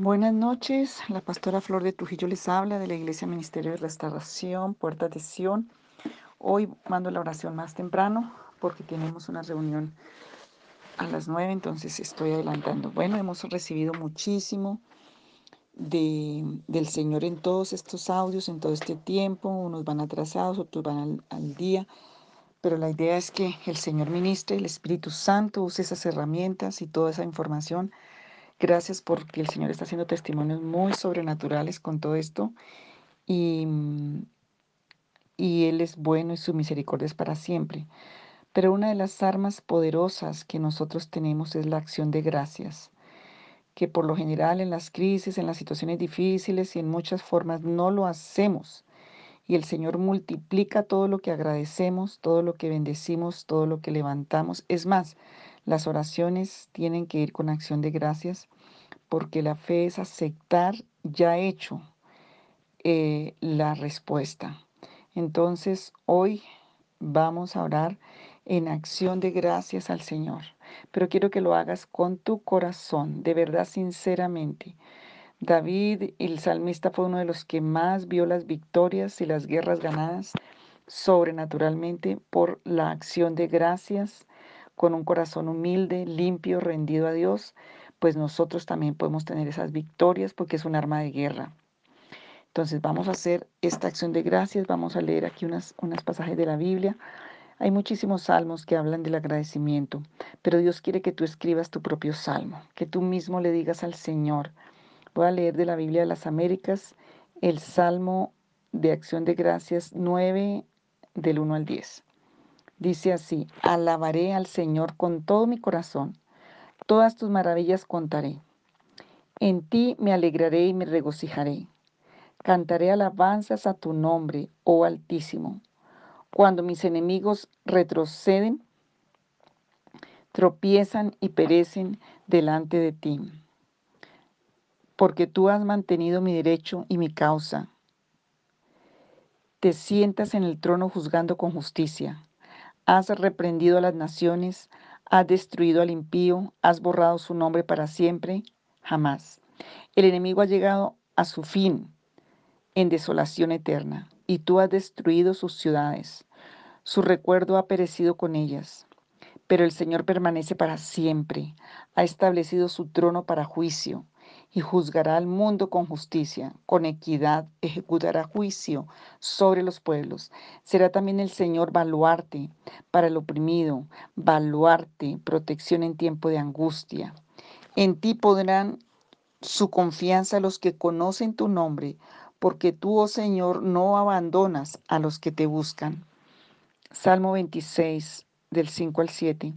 Buenas noches, la pastora Flor de Trujillo les habla de la Iglesia Ministerio de Restauración, Puerta de Sion. Hoy mando la oración más temprano porque tenemos una reunión a las nueve, entonces estoy adelantando. Bueno, hemos recibido muchísimo de, del Señor en todos estos audios, en todo este tiempo. Unos van atrasados, otros van al, al día. Pero la idea es que el Señor ministre, el Espíritu Santo use esas herramientas y toda esa información Gracias porque el Señor está haciendo testimonios muy sobrenaturales con todo esto y, y Él es bueno y su misericordia es para siempre. Pero una de las armas poderosas que nosotros tenemos es la acción de gracias, que por lo general en las crisis, en las situaciones difíciles y en muchas formas no lo hacemos. Y el Señor multiplica todo lo que agradecemos, todo lo que bendecimos, todo lo que levantamos. Es más, las oraciones tienen que ir con acción de gracias porque la fe es aceptar ya hecho eh, la respuesta. Entonces, hoy vamos a orar en acción de gracias al Señor, pero quiero que lo hagas con tu corazón, de verdad, sinceramente. David, el salmista, fue uno de los que más vio las victorias y las guerras ganadas sobrenaturalmente por la acción de gracias con un corazón humilde, limpio, rendido a Dios, pues nosotros también podemos tener esas victorias porque es un arma de guerra. Entonces vamos a hacer esta acción de gracias, vamos a leer aquí unas, pasajes de la Biblia. Hay muchísimos salmos que hablan del agradecimiento, pero Dios quiere que tú escribas tu propio salmo, que tú mismo le digas al Señor. Voy a leer de la Biblia de las Américas el Salmo de Acción de Gracias 9 del 1 al 10. Dice así, alabaré al Señor con todo mi corazón, todas tus maravillas contaré. En ti me alegraré y me regocijaré. Cantaré alabanzas a tu nombre, oh Altísimo. Cuando mis enemigos retroceden, tropiezan y perecen delante de ti. Porque tú has mantenido mi derecho y mi causa. Te sientas en el trono juzgando con justicia. Has reprendido a las naciones, has destruido al impío, has borrado su nombre para siempre, jamás. El enemigo ha llegado a su fin en desolación eterna, y tú has destruido sus ciudades. Su recuerdo ha perecido con ellas. Pero el Señor permanece para siempre, ha establecido su trono para juicio y juzgará al mundo con justicia, con equidad ejecutará juicio sobre los pueblos. Será también el Señor baluarte para el oprimido, baluarte, protección en tiempo de angustia. En ti podrán su confianza los que conocen tu nombre, porque tú, oh Señor, no abandonas a los que te buscan. Salmo 26, del 5 al 7.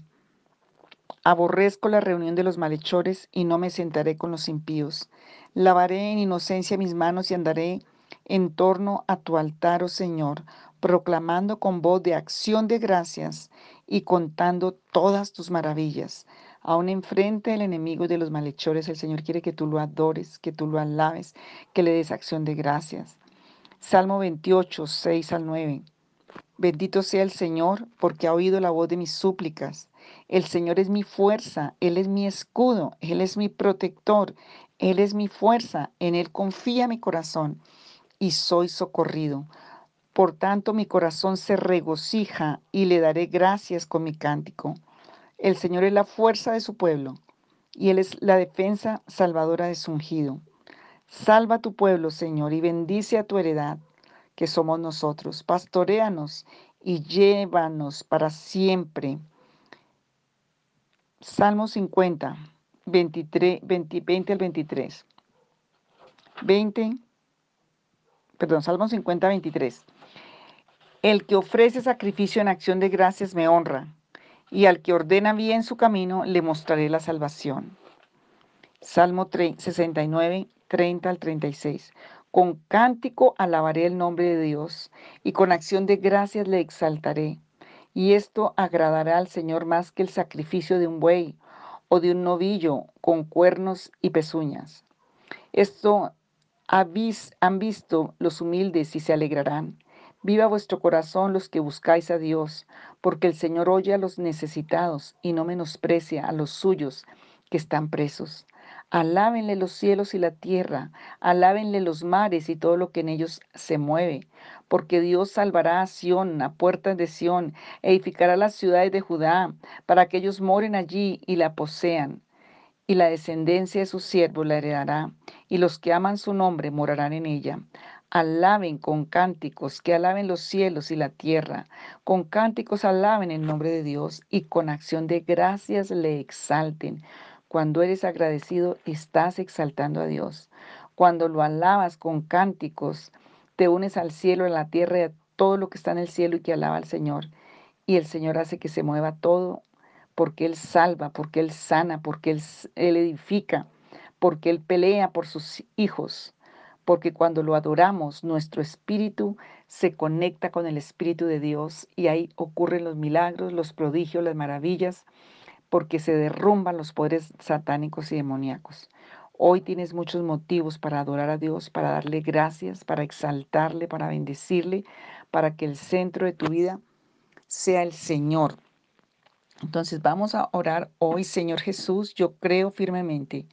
Aborrezco la reunión de los malhechores y no me sentaré con los impíos. Lavaré en inocencia mis manos y andaré en torno a tu altar, oh Señor, proclamando con voz de acción de gracias y contando todas tus maravillas. Aún enfrente del enemigo y de los malhechores, el Señor quiere que tú lo adores, que tú lo alabes, que le des acción de gracias. Salmo 28, 6 al 9. Bendito sea el Señor, porque ha oído la voz de mis súplicas. El Señor es mi fuerza, Él es mi escudo, Él es mi protector, Él es mi fuerza, en Él confía mi corazón y soy socorrido. Por tanto, mi corazón se regocija y le daré gracias con mi cántico. El Señor es la fuerza de su pueblo y Él es la defensa salvadora de su ungido. Salva a tu pueblo, Señor, y bendice a tu heredad, que somos nosotros. Pastoréanos y llévanos para siempre Salmo 50, 23, 20, al 23. 20, perdón, Salmo 50, 23. El que ofrece sacrificio en acción de gracias me honra, y al que ordena bien su camino le mostraré la salvación. Salmo 69, 30 al 36. Con cántico alabaré el nombre de Dios, y con acción de gracias le exaltaré y esto agradará al Señor más que el sacrificio de un buey o de un novillo con cuernos y pezuñas. Esto han visto los humildes y se alegrarán. Viva vuestro corazón los que buscáis a Dios, porque el Señor oye a los necesitados y no menosprecia a los suyos que están presos. Alábenle los cielos y la tierra, alábenle los mares y todo lo que en ellos se mueve, porque Dios salvará a Sión, a puertas de Sión, edificará las ciudades de Judá, para que ellos moren allí y la posean y la descendencia de sus siervos la heredará, y los que aman su nombre morarán en ella. Alaben con cánticos, que alaben los cielos y la tierra. Con cánticos alaben el nombre de Dios y con acción de gracias le exalten. Cuando eres agradecido, estás exaltando a Dios. Cuando lo alabas con cánticos, te unes al cielo, a la tierra y a todo lo que está en el cielo y que alaba al Señor. Y el Señor hace que se mueva todo porque Él salva, porque Él sana, porque Él, edifica, porque Él pelea por sus hijos, porque cuando lo adoramos, nuestro espíritu se conecta con el Espíritu de Dios y ahí ocurren los milagros, los prodigios, las maravillas, porque se derrumban los poderes satánicos y demoníacos. Hoy tienes muchos motivos para adorar a Dios, para darle gracias, para exaltarle, para bendecirle, para que el centro de tu vida sea el Señor, entonces vamos a orar hoy, Señor Jesús, yo creo firmemente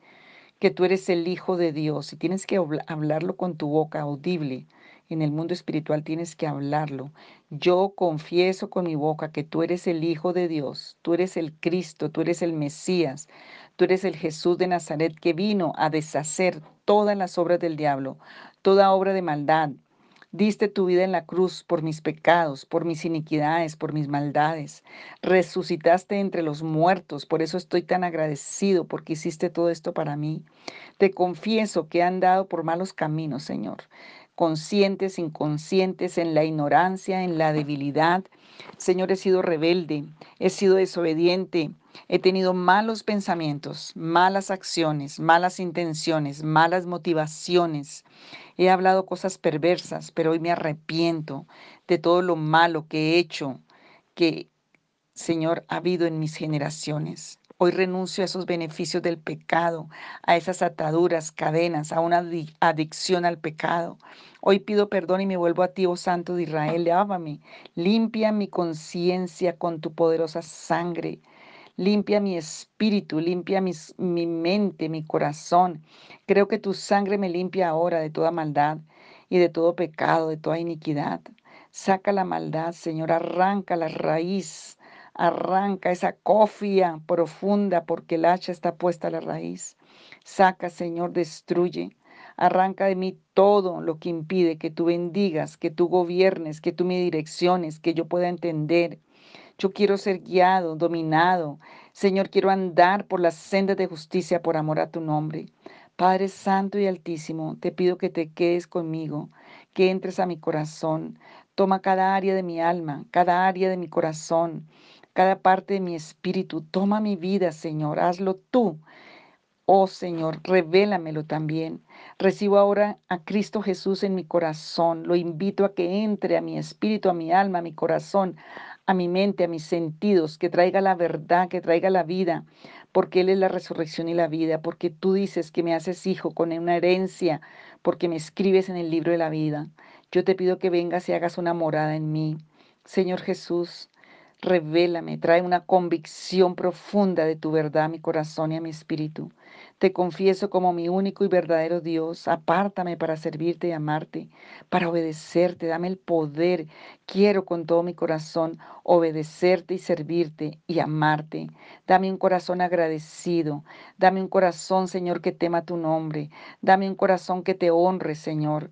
que tú eres el Hijo de Dios y tienes que hablarlo con tu boca audible. En el mundo espiritual tienes que hablarlo. Yo confieso con mi boca que tú eres el Hijo de Dios, tú eres el Cristo, tú eres el Mesías, tú eres el Jesús de Nazaret que vino a deshacer todas las obras del diablo, toda obra de maldad, Diste tu vida en la cruz por mis pecados, por mis iniquidades, por mis maldades. Resucitaste entre los muertos, por eso estoy tan agradecido porque hiciste todo esto para mí. Te confieso que he andado por malos caminos, Señor, conscientes, inconscientes, en la ignorancia, en la debilidad. Señor, he sido rebelde, he sido desobediente, he tenido malos pensamientos, malas acciones, malas intenciones, malas motivaciones. He hablado cosas perversas, pero hoy me arrepiento de todo lo malo que he hecho, que, Señor, ha habido en mis generaciones. Hoy renuncio a esos beneficios del pecado, a esas ataduras, cadenas, a una adicción al pecado. Hoy pido perdón y me vuelvo a ti, oh Santo de Israel, lávame, limpia mi conciencia con tu poderosa sangre. Limpia mi espíritu, limpia mi mente, mi corazón. Creo que tu sangre me limpia ahora de toda maldad y de todo pecado, de toda iniquidad. Saca la maldad, Señor, arranca la raíz, arranca esa cofia profunda porque el hacha está puesta a la raíz. Saca, Señor, destruye. Arranca de mí todo lo que impide que tú bendigas, que tú gobiernes, que tú me direcciones, que yo pueda entender, yo quiero ser guiado, dominado. Señor, quiero andar por las sendas de justicia por amor a tu nombre. Padre Santo y Altísimo, te pido que te quedes conmigo, que entres a mi corazón. Toma cada área de mi alma, cada área de mi corazón, cada parte de mi espíritu. Toma mi vida, Señor. Hazlo tú. Oh Señor, revélamelo también. Recibo ahora a Cristo Jesús en mi corazón. Lo invito a que entre a mi espíritu, a mi alma, a mi corazón, a mi mente, a mis sentidos, que traiga la verdad, que traiga la vida, porque Él es la resurrección y la vida, porque tú dices que me haces hijo con una herencia, porque me escribes en el libro de la vida. Yo te pido que vengas y hagas una morada en mí. Señor Jesús, revélame, trae una convicción profunda de tu verdad a mi corazón y a mi espíritu. Te confieso como mi único y verdadero Dios. Apártame para servirte y amarte, para obedecerte. Dame el poder. Quiero con todo mi corazón obedecerte y servirte y amarte. Dame un corazón agradecido. Dame un corazón, Señor, que tema tu nombre. Dame un corazón que te honre, Señor.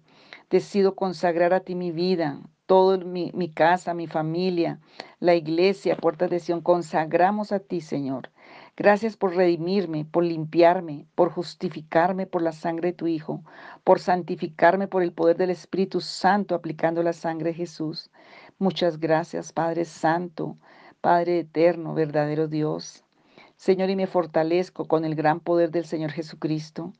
Decido consagrar a ti mi vida, todo mi, mi, casa, mi familia, la iglesia, puertas de Sion, consagramos a ti, Señor. Gracias por redimirme, por limpiarme, por justificarme por la sangre de tu Hijo, por santificarme por el poder del Espíritu Santo aplicando la sangre de Jesús. Muchas gracias, Padre Santo, Padre eterno, verdadero Dios. Señor, y me fortalezco con el gran poder del Señor Jesucristo.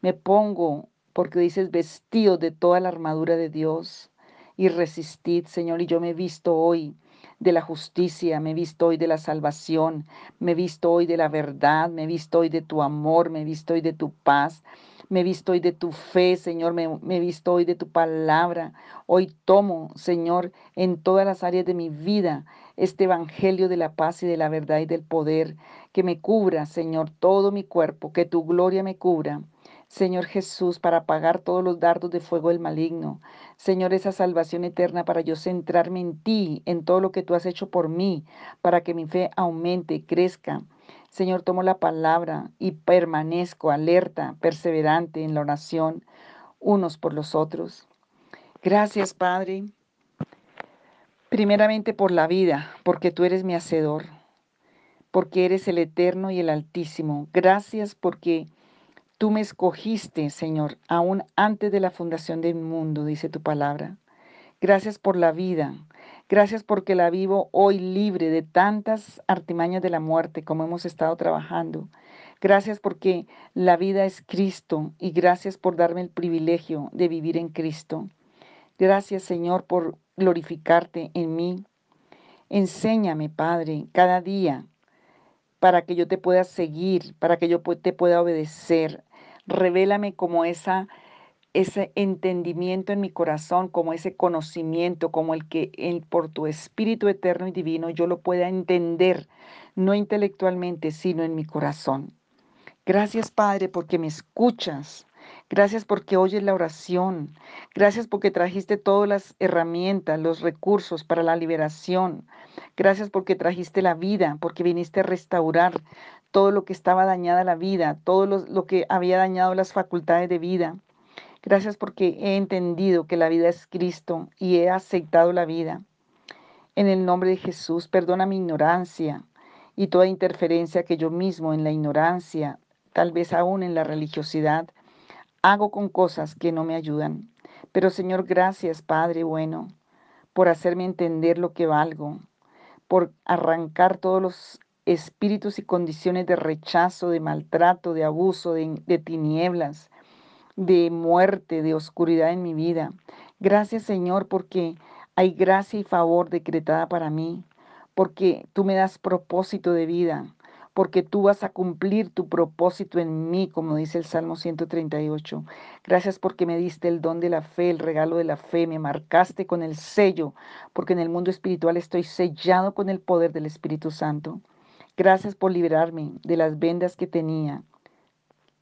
Me pongo, porque dices, vestido de toda la armadura de Dios y resistid, Señor, y yo me he visto hoy de la justicia, me he visto hoy de la salvación, me he visto hoy de la verdad, me he visto hoy de tu amor, me he visto hoy de tu paz, me he visto hoy de tu fe, Señor, me, he visto hoy de tu palabra. Hoy tomo, Señor, en todas las áreas de mi vida este evangelio de la paz y de la verdad y del poder, que me cubra, Señor, todo mi cuerpo, que tu gloria me cubra. Señor Jesús, para apagar todos los dardos de fuego del maligno. Señor, esa salvación eterna para yo centrarme en ti, en todo lo que tú has hecho por mí, para que mi fe aumente, crezca. Señor, tomo la palabra y permanezco alerta, perseverante en la oración unos por los otros. Gracias, Padre. Primeramente por la vida, porque tú eres mi hacedor, porque eres el eterno y el altísimo. Gracias porque Tú me escogiste, Señor, aún antes de la fundación del mundo, dice tu palabra. Gracias por la vida. Gracias porque la vivo hoy libre de tantas artimañas de la muerte como hemos estado trabajando. Gracias porque la vida es Cristo y gracias por darme el privilegio de vivir en Cristo. Gracias Señor por glorificarte en mí. Enséñame, Padre, cada día para que yo te pueda seguir, para que yo te pueda obedecer. Revélame como esa, ese entendimiento en mi corazón, como ese conocimiento, como el que por tu Espíritu eterno y divino yo lo pueda entender, no intelectualmente, sino en mi corazón. Gracias, Padre, porque me escuchas. Gracias porque oyes la oración. Gracias porque trajiste todas las herramientas, los recursos para la liberación. Gracias porque trajiste la vida, porque viniste a restaurar todo lo que estaba dañada la vida, todo lo, que había dañado las facultades de vida. Gracias porque he entendido que la vida es Cristo y he aceptado la vida. En el nombre de Jesús, perdona mi ignorancia y toda interferencia que yo mismo en la ignorancia, tal vez aún en la religiosidad, hago con cosas que no me ayudan. Pero Señor, gracias, Padre bueno, por hacerme entender lo que valgo, por arrancar todos los espíritus y condiciones de rechazo, de maltrato, de abuso, de, tinieblas, de muerte, de oscuridad en mi vida. Gracias Señor porque hay gracia y favor decretada para mí, porque tú me das propósito de vida, porque tú vas a cumplir tu propósito en mí, como dice el Salmo 138. Gracias porque me diste el don de la fe, el regalo de la fe, me marcaste con el sello, porque en el mundo espiritual estoy sellado con el poder del Espíritu Santo. Gracias por liberarme de las vendas que tenía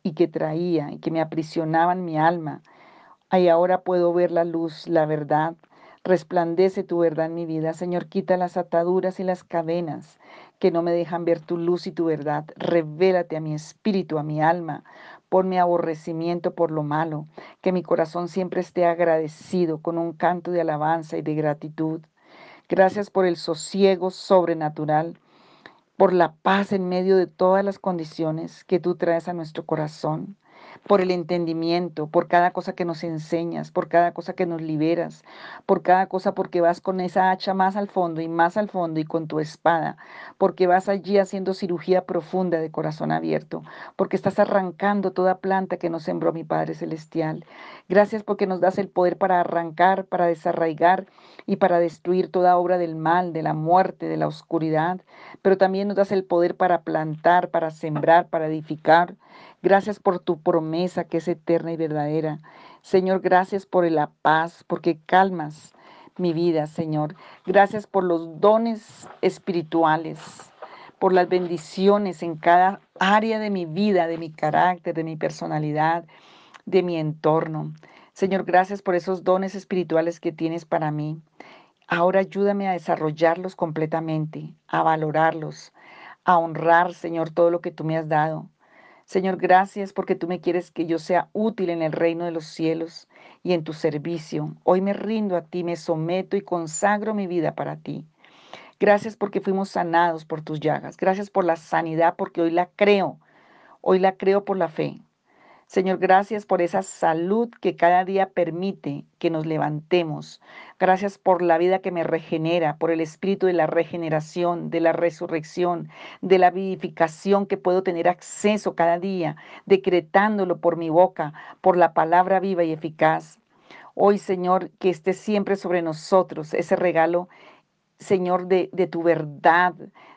y que traía y que me aprisionaban mi alma. Y ahora puedo ver la luz, la verdad. Resplandece tu verdad en mi vida. Señor, quita las ataduras y las cadenas que no me dejan ver tu luz y tu verdad. Revélate a mi espíritu, a mi alma. Ponme aborrecimiento por lo malo, que mi corazón siempre esté agradecido con un canto de alabanza y de gratitud. Gracias por el sosiego sobrenatural, por la paz en medio de todas las condiciones que tú traes a nuestro corazón por el entendimiento, por cada cosa que nos enseñas, por cada cosa que nos liberas, por cada cosa porque vas con esa hacha más al fondo y más al fondo y con tu espada, porque vas allí haciendo cirugía profunda de corazón abierto, porque estás arrancando toda planta que nos sembró mi Padre Celestial. Gracias porque nos das el poder para arrancar, para desarraigar y para destruir toda obra del mal, de la muerte, de la oscuridad, pero también nos das el poder para plantar, para sembrar, para edificar, Gracias por tu promesa que es eterna y verdadera. Señor, gracias por la paz, porque calmas mi vida, Señor. Gracias por los dones espirituales, por las bendiciones en cada área de mi vida, de mi carácter, de mi personalidad, de mi entorno. Señor, gracias por esos dones espirituales que tienes para mí. Ahora ayúdame a desarrollarlos completamente, a valorarlos, a honrar, Señor, todo lo que tú me has dado. Señor, gracias porque tú me quieres que yo sea útil en el reino de los cielos y en tu servicio. Hoy me rindo a ti, me someto y consagro mi vida para ti. Gracias porque fuimos sanados por tus llagas. Gracias por la sanidad porque hoy la creo. Hoy la creo por la fe. Señor, gracias por esa salud que cada día permite que nos levantemos. Gracias por la vida que me regenera, por el espíritu de la regeneración, de la resurrección, de la vivificación que puedo tener acceso cada día, decretándolo por mi boca, por la palabra viva y eficaz. Hoy, Señor, que esté siempre sobre nosotros ese regalo Señor, de, de tu verdad,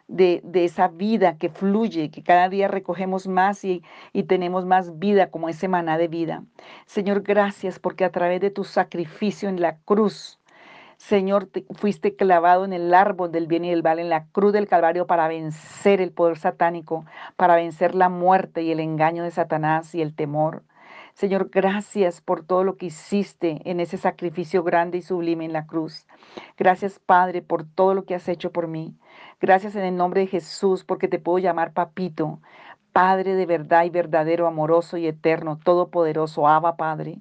de, de, esa vida que fluye, que cada día recogemos más y, y tenemos más vida como ese maná de vida. Señor, gracias porque a través de tu sacrificio en la cruz, Señor, te, fuiste clavado en el árbol del bien y del mal, en la cruz del Calvario para vencer el poder satánico, para vencer la muerte y el engaño de Satanás y el temor. Señor, gracias por todo lo que hiciste en ese sacrificio grande y sublime en la cruz. Gracias, Padre, por todo lo que has hecho por mí. Gracias en el nombre de Jesús, porque te puedo llamar papito, Padre de verdad y verdadero, amoroso y eterno, todopoderoso, Abba, Padre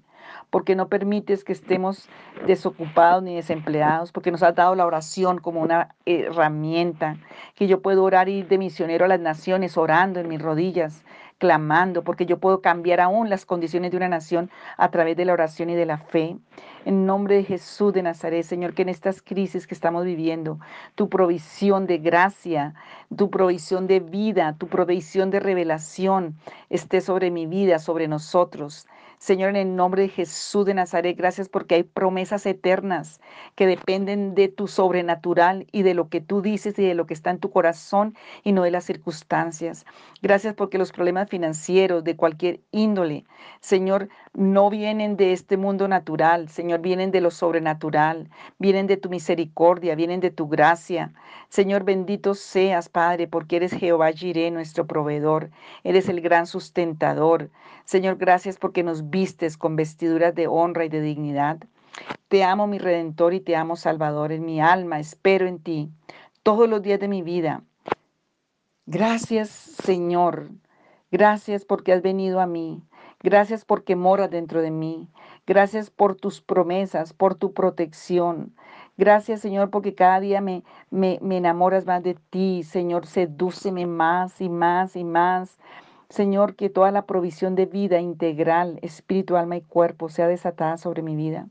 porque no permites que estemos desocupados ni desempleados, porque nos has dado la oración como una herramienta, que yo puedo orar y ir de misionero a las naciones, orando en mis rodillas, clamando, porque yo puedo cambiar aún las condiciones de una nación a través de la oración y de la fe. En nombre de Jesús de Nazaret, Señor, que en estas crisis que estamos viviendo, tu provisión de gracia, tu provisión de vida, tu provisión de revelación esté sobre mi vida, sobre nosotros. Señor, en el nombre de Jesús de Nazaret, gracias porque hay promesas eternas que dependen de tu sobrenatural y de lo que tú dices y de lo que está en tu corazón y no de las circunstancias. Gracias porque los problemas financieros de cualquier índole, Señor, no vienen de este mundo natural, Señor, vienen de lo sobrenatural, vienen de tu misericordia, vienen de tu gracia. Señor, bendito seas, Padre, porque eres Jehová Jireh, nuestro proveedor, eres el gran sustentador. Señor, gracias porque nos vistes con vestiduras de honra y de dignidad. Te amo, mi Redentor, y te amo, Salvador, en mi alma, espero en ti todos los días de mi vida. Gracias, Señor. Gracias porque has venido a mí. Gracias porque moras dentro de mí. Gracias por tus promesas, por tu protección. Gracias, Señor, porque cada día me, me, me enamoras más de ti. Señor, sedúceme más y más y más. Señor, que toda la provisión de vida integral, espíritu, alma y cuerpo sea desatada sobre mi vida,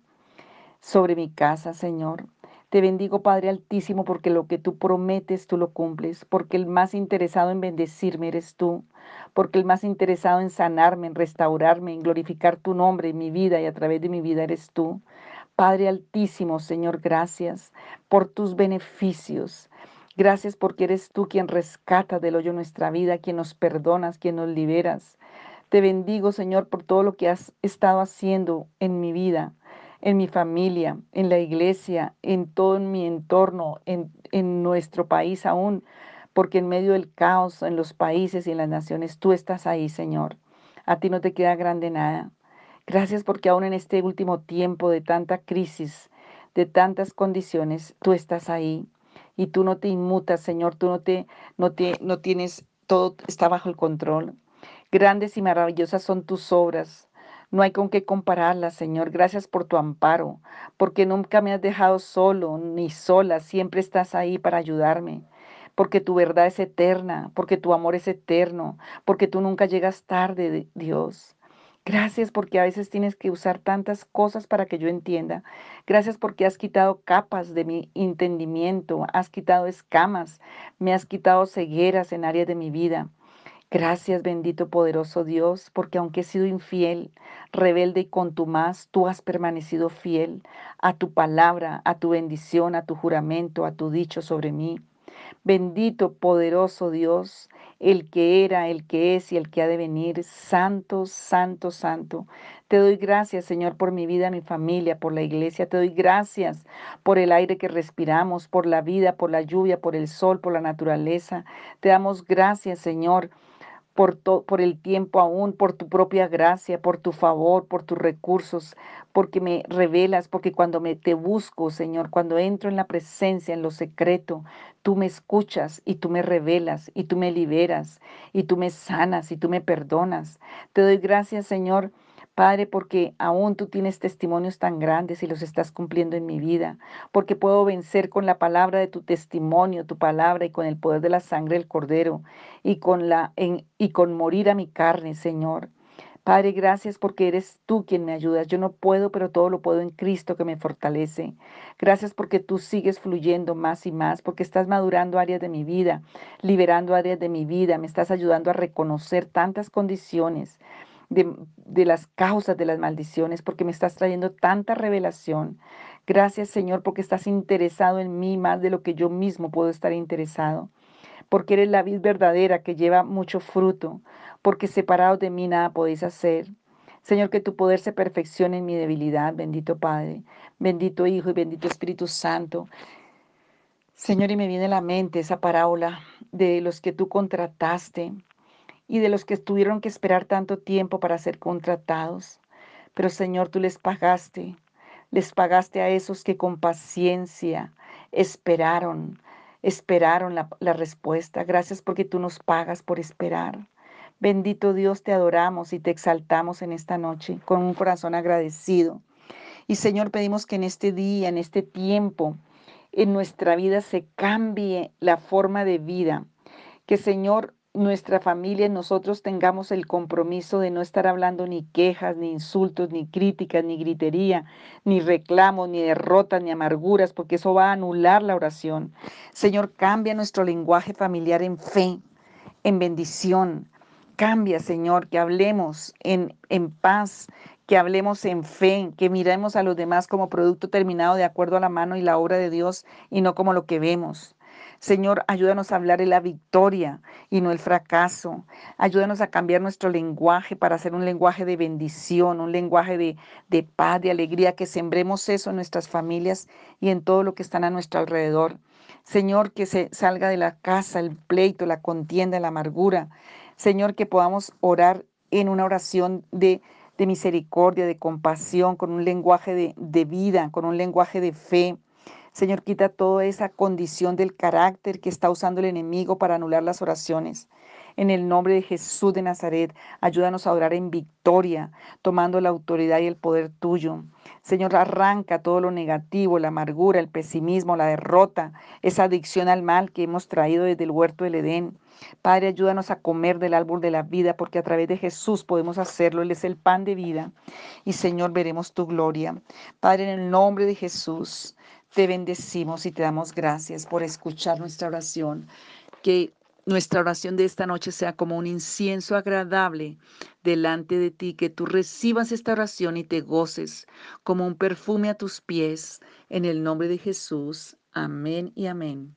sobre mi casa, Señor. Te bendigo, Padre Altísimo, porque lo que tú prometes, tú lo cumples, porque el más interesado en bendecirme eres tú, porque el más interesado en sanarme, en restaurarme, en glorificar tu nombre en mi vida y a través de mi vida eres tú. Padre Altísimo, Señor, gracias por tus beneficios. Gracias porque eres tú quien rescata del hoyo nuestra vida, quien nos perdonas, quien nos liberas. Te bendigo, Señor, por todo lo que has estado haciendo en mi vida, en mi familia, en la iglesia, en todo mi entorno, en, nuestro país aún porque en medio del caos en los países y en las naciones, tú estás ahí, Señor. A ti no te queda grande nada. Gracias porque aún en este último tiempo de tanta crisis, de tantas condiciones, tú estás ahí y tú no te inmutas, Señor, tú no te no te no tienes todo está bajo el control. Grandes y maravillosas son tus obras. No hay con qué compararlas, Señor. Gracias por tu amparo, porque nunca me has dejado solo ni sola, siempre estás ahí para ayudarme porque tu verdad es eterna, porque tu amor es eterno, porque tú nunca llegas tarde, Dios. Gracias porque a veces tienes que usar tantas cosas para que yo entienda. Gracias porque has quitado capas de mi entendimiento, has quitado escamas, me has quitado cegueras en áreas de mi vida. Gracias, bendito poderoso Dios, porque aunque he sido infiel, rebelde y contumaz, tú has permanecido fiel a tu palabra, a tu bendición, a tu juramento, a tu dicho sobre mí. Bendito, poderoso Dios, el que era, el que es y el que ha de venir. Santo, santo, santo. Te doy gracias, Señor, por mi vida, mi familia, por la iglesia. Te doy gracias por el aire que respiramos, por la vida, por la lluvia, por el sol, por la naturaleza. Te damos gracias, Señor por, por el tiempo aún, por tu propia gracia, por tu favor, por tus recursos, porque me revelas, porque cuando me te busco, Señor, cuando entro en la presencia, en lo secreto, tú me escuchas y tú me revelas y tú me liberas y tú me sanas y tú me perdonas. Te doy gracias, Señor Padre, porque aún tú tienes testimonios tan grandes y los estás cumpliendo en mi vida, porque puedo vencer con la palabra de tu testimonio, tu palabra y con el poder de la sangre del cordero y con la y con morir a mi carne, Señor. Padre, gracias porque eres tú quien me ayudas. Yo no puedo, pero todo lo puedo en Cristo que me fortalece. Gracias porque tú sigues fluyendo más y más, porque estás madurando áreas de mi vida, liberando áreas de mi vida, me estás ayudando a reconocer tantas condiciones de, las causas de las maldiciones, porque me estás trayendo tanta revelación. Gracias Señor, porque estás interesado en mí más de lo que yo mismo puedo estar interesado, porque eres la vid verdadera que lleva mucho fruto, porque separados de mí nada podéis hacer. Señor, que tu poder se perfeccione en mi debilidad, bendito Padre, bendito Hijo y bendito Espíritu Santo. Señor, y me viene a la mente esa parábola de los que tú contrataste y de los que tuvieron que esperar tanto tiempo para ser contratados. Pero Señor, tú les pagaste, les pagaste a esos que con paciencia esperaron, esperaron la, la respuesta. Gracias porque tú nos pagas por esperar. Bendito Dios, te adoramos y te exaltamos en esta noche con un corazón agradecido. Y Señor, pedimos que en este día, en este tiempo, en nuestra vida se cambie la forma de vida. Que Señor, nuestra familia, nosotros tengamos el compromiso de no estar hablando ni quejas, ni insultos, ni críticas, ni gritería, ni reclamos, ni derrotas, ni amarguras, porque eso va a anular la oración. Señor, cambia nuestro lenguaje familiar en fe, en bendición. Cambia, Señor, que hablemos en, en paz, que hablemos en fe, que miremos a los demás como producto terminado de acuerdo a la mano y la obra de Dios y no como lo que vemos. Señor, ayúdanos a hablar de la victoria y no el fracaso. Ayúdanos a cambiar nuestro lenguaje para hacer un lenguaje de bendición, un lenguaje de, de paz, de alegría, que sembremos eso en nuestras familias y en todo lo que están a nuestro alrededor. Señor, que se salga de la casa el pleito, la contienda, la amargura. Señor, que podamos orar en una oración de, de misericordia, de compasión, con un lenguaje de, de vida, con un lenguaje de fe. Señor, quita toda esa condición del carácter que está usando el enemigo para anular las oraciones. En el nombre de Jesús de Nazaret, ayúdanos a orar en victoria, tomando la autoridad y el poder tuyo. Señor, arranca todo lo negativo, la amargura, el pesimismo, la derrota, esa adicción al mal que hemos traído desde el huerto del Edén. Padre, ayúdanos a comer del árbol de la vida, porque a través de Jesús podemos hacerlo. Él es el pan de vida. Y Señor, veremos tu gloria. Padre, en el nombre de Jesús, te bendecimos y te damos gracias por escuchar nuestra oración. Que nuestra oración de esta noche sea como un incienso agradable delante de ti, que tú recibas esta oración y te goces como un perfume a tus pies. En el nombre de Jesús. Amén y amén.